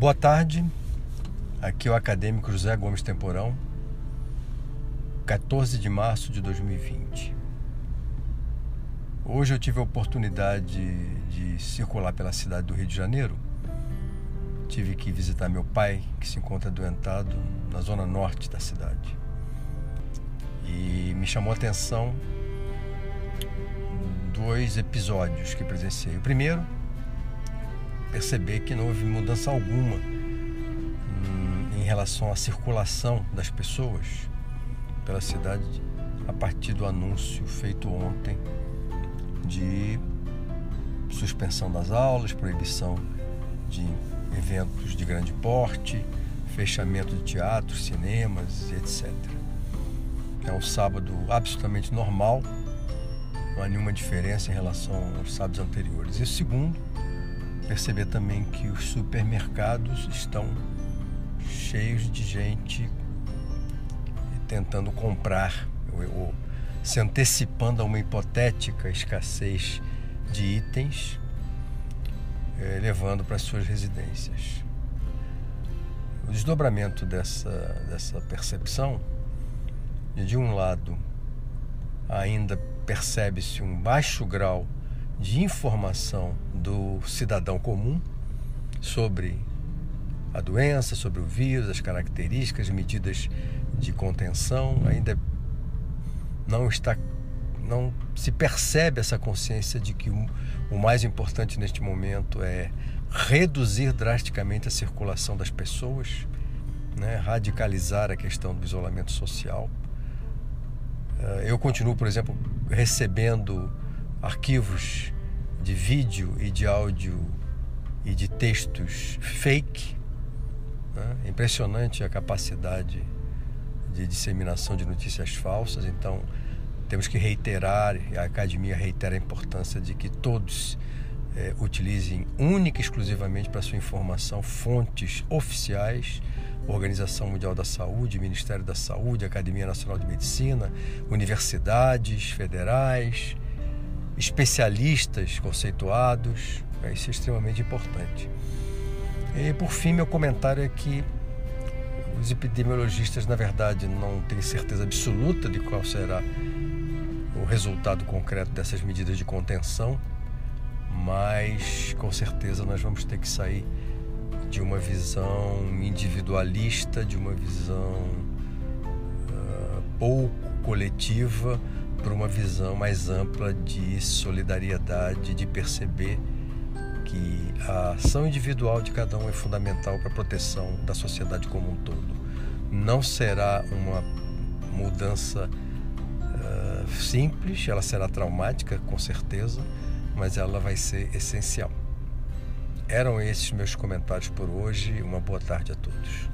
Boa tarde, aqui é o acadêmico José Gomes Temporão, 14 de março de 2020. Hoje eu tive a oportunidade de circular pela cidade do Rio de Janeiro. Tive que visitar meu pai, que se encontra doentado na zona norte da cidade. E me chamou a atenção dois episódios que presenciei. O primeiro, perceber que não houve mudança alguma em relação à circulação das pessoas pela cidade a partir do anúncio feito ontem de suspensão das aulas, proibição de eventos de grande porte, fechamento de teatros, cinemas, etc. É um sábado absolutamente normal, não há nenhuma diferença em relação aos sábados anteriores. E segundo, perceber também que os supermercados estão cheios de gente tentando comprar ou, se antecipando a uma hipotética escassez de itens, eh, levando para suas residências. O desdobramento dessa, dessa percepção, de um lado, ainda percebe-se um baixo grau de informação do cidadão comum sobre a doença, sobre o vírus, as características, medidas de contenção, ainda não está não se percebe essa consciência de que o mais importante neste momento é reduzir drasticamente a circulação das pessoas, né? radicalizar a questão do isolamento social. Eh, eu continuo, por exemplo, recebendo arquivos de vídeo e de áudio e de textos fake. Né? Impressionante a capacidade de disseminação de notícias falsas. Então, temos que reiterar, a academia reitera a importância de que todos é, utilizem única e exclusivamente para sua informação fontes oficiais Organização Mundial da Saúde, Ministério da Saúde, Academia Nacional de Medicina, universidades federais, especialistas conceituados. Isso é extremamente importante. E por fim, meu comentário é que os epidemiologistas, na verdade, não têm certeza absoluta de qual será o resultado concreto dessas medidas de contenção, mas com certeza nós vamos ter que sair de uma visão individualista, de uma visão uh, pouco coletiva, para uma visão mais ampla de solidariedade, de perceber que a ação individual de cada um é fundamental para a proteção da sociedade como um todo. Não será uma mudança uh, simples, ela será traumática, com certeza, mas ela vai ser essencial. Eram esses meus comentários por hoje. Uma boa tarde a todos.